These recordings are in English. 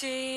your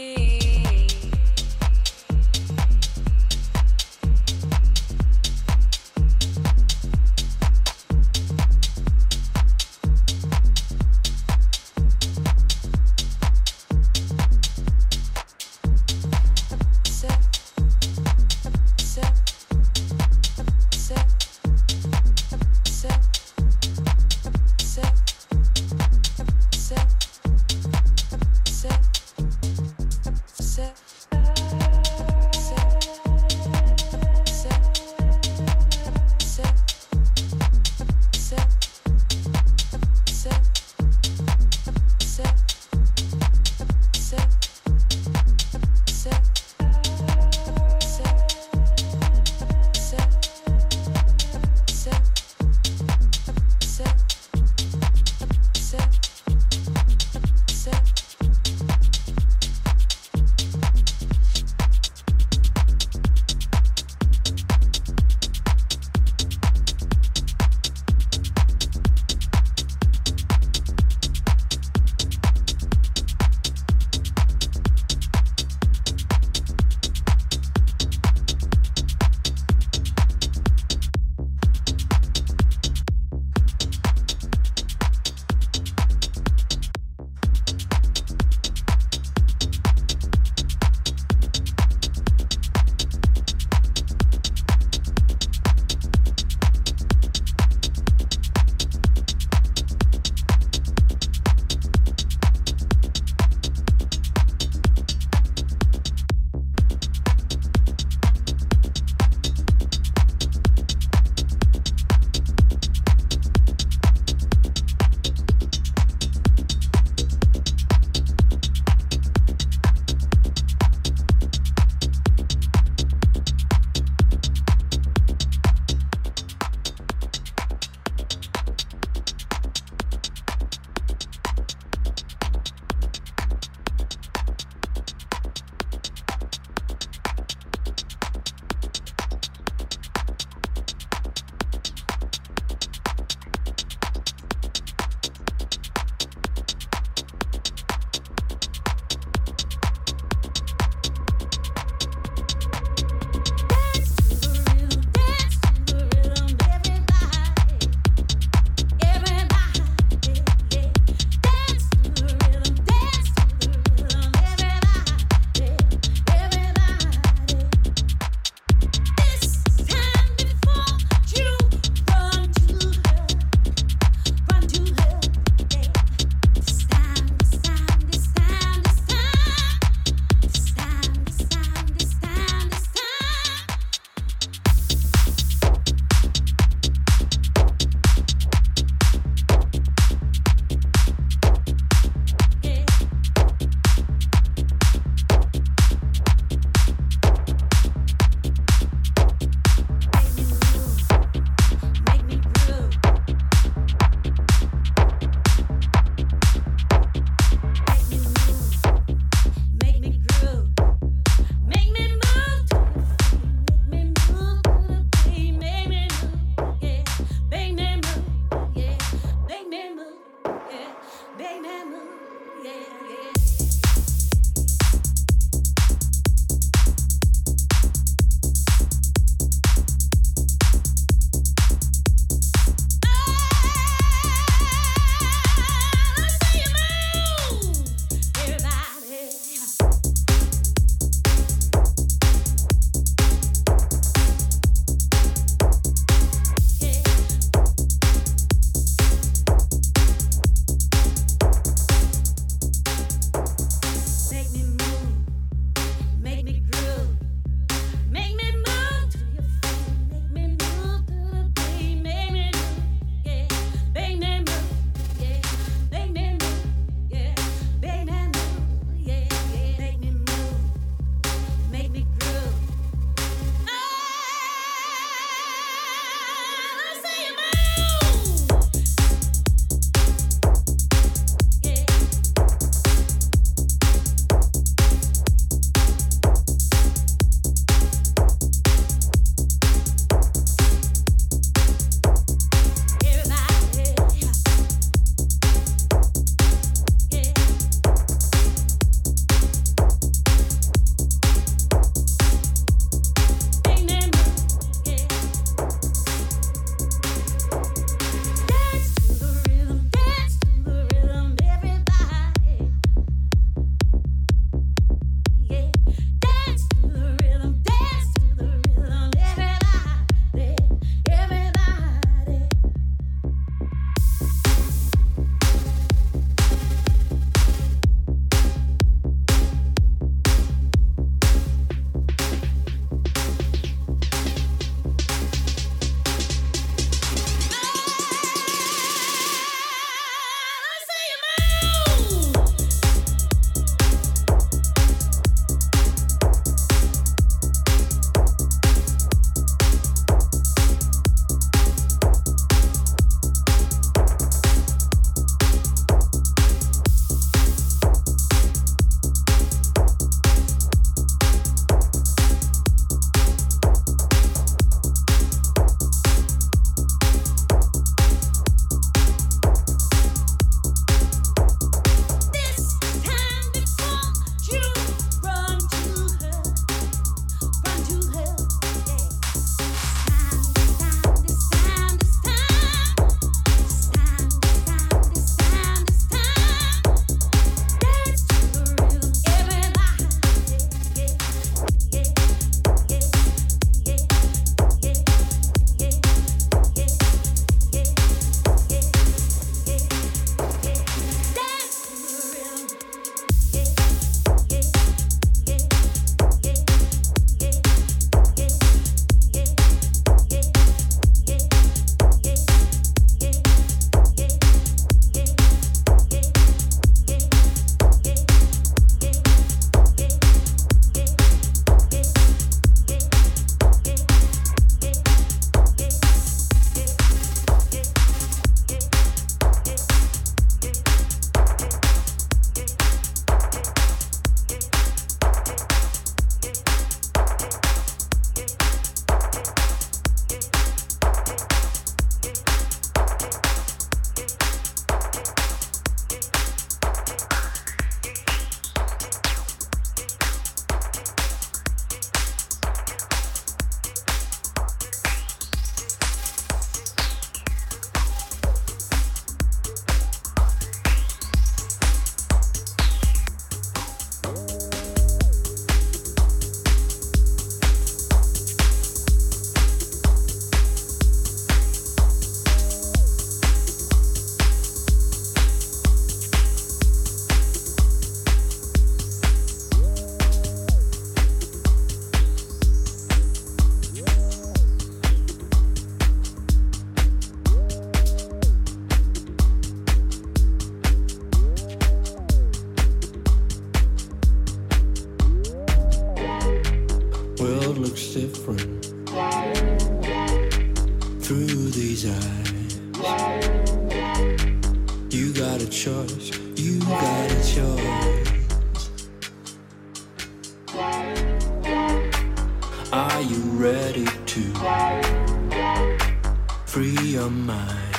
free your mind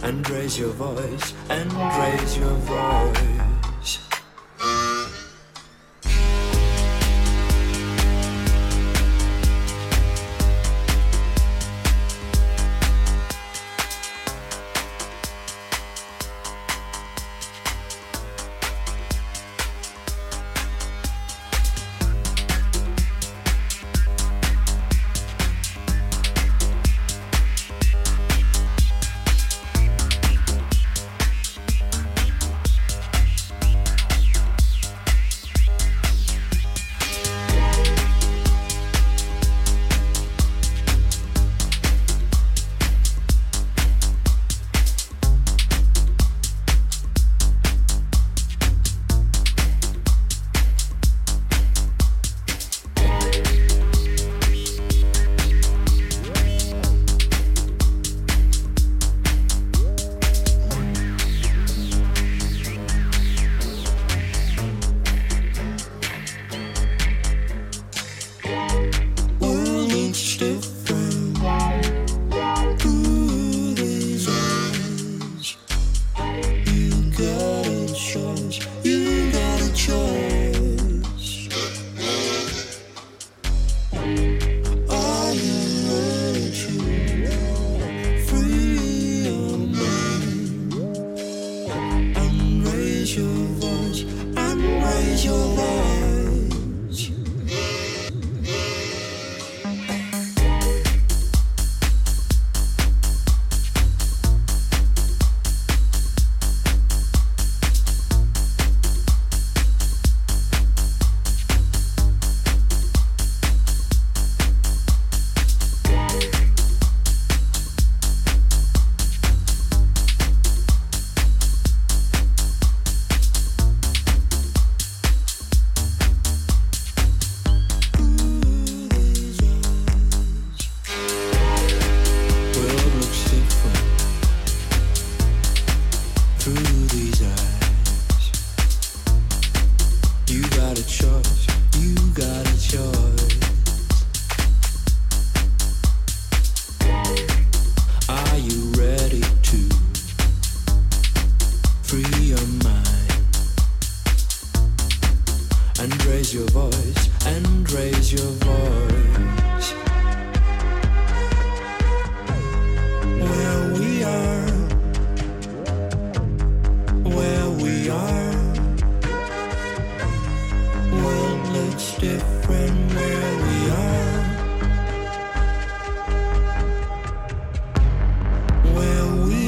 and raise your voice and raise your voice?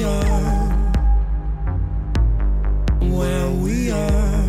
are, where we are.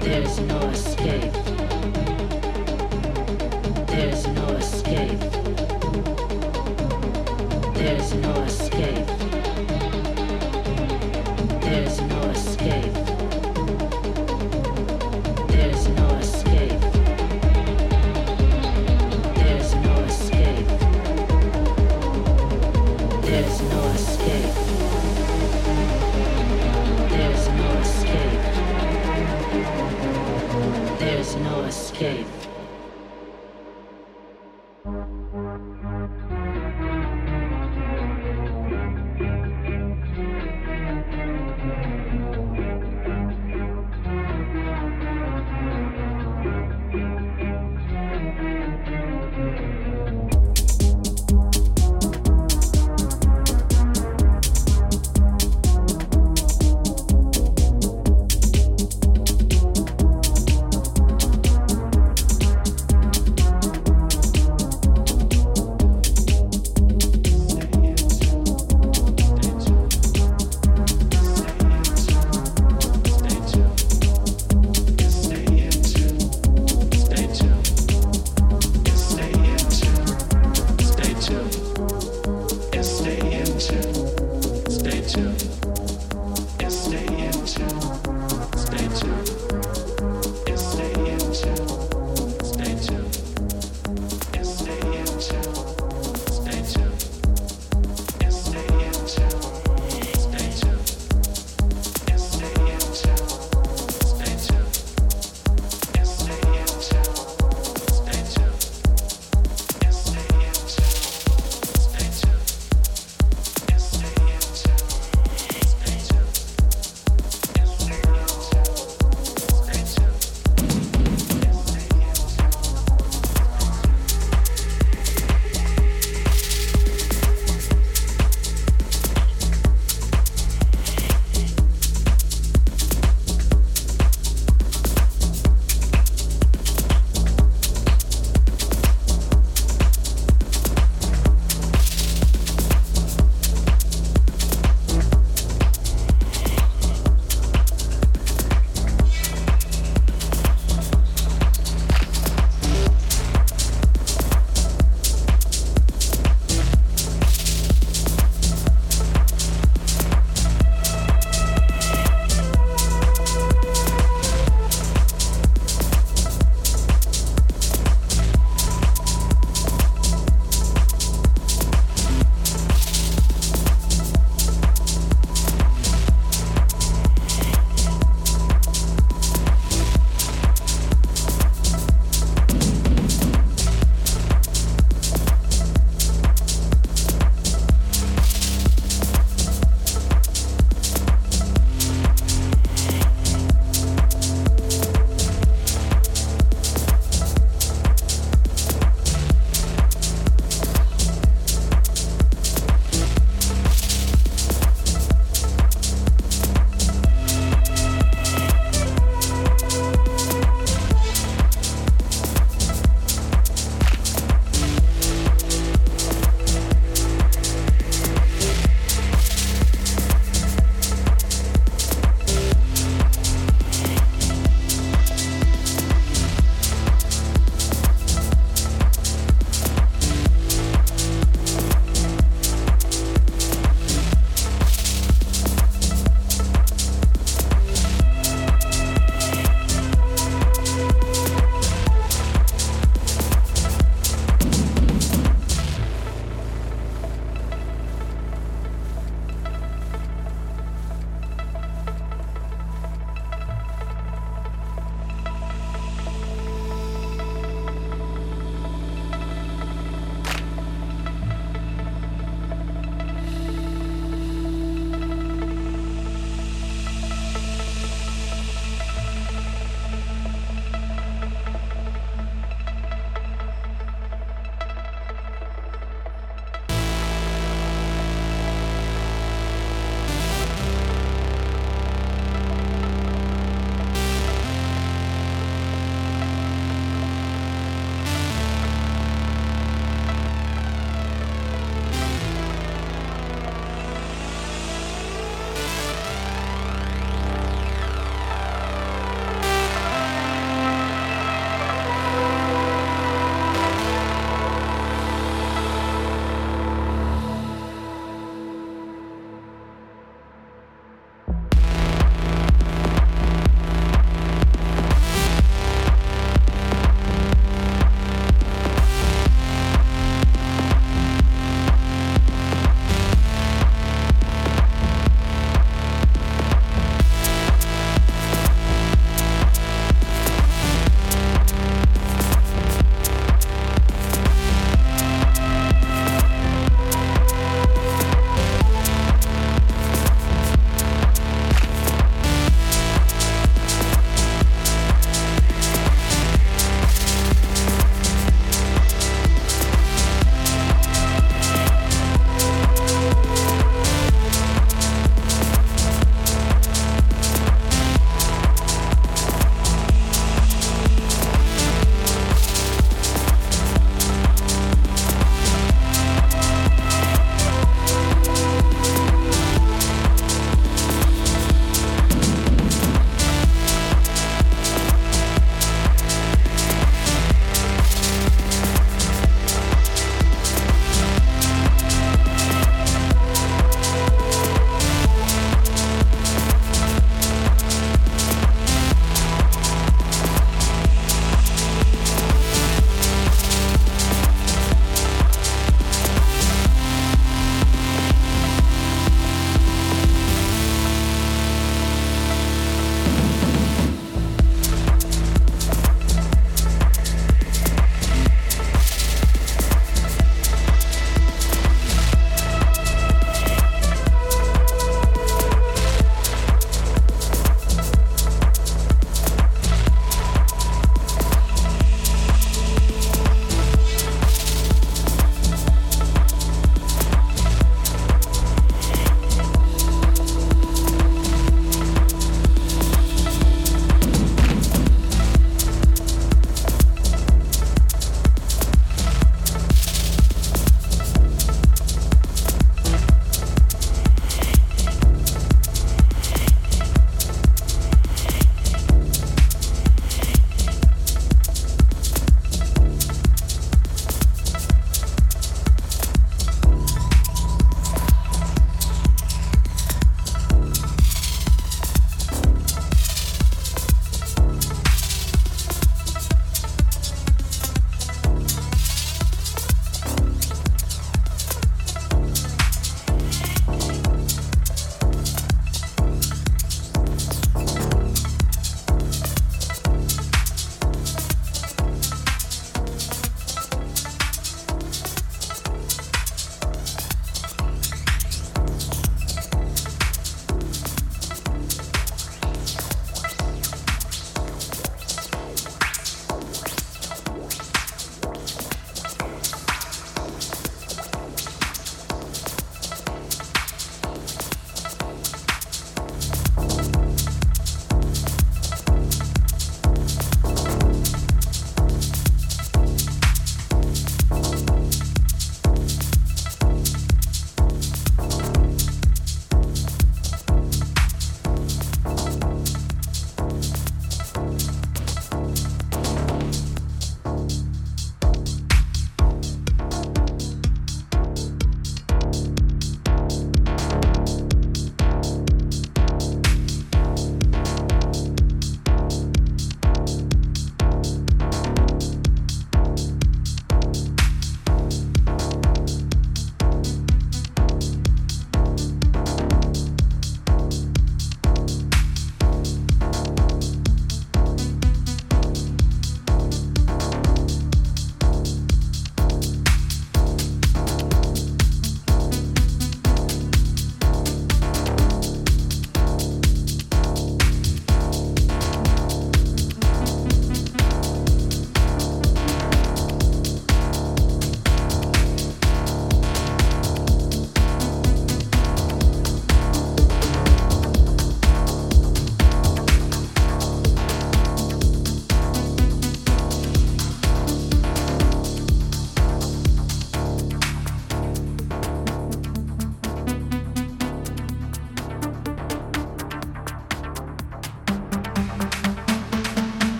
There's no escape. There's no escape. There's no escape. There's no escape.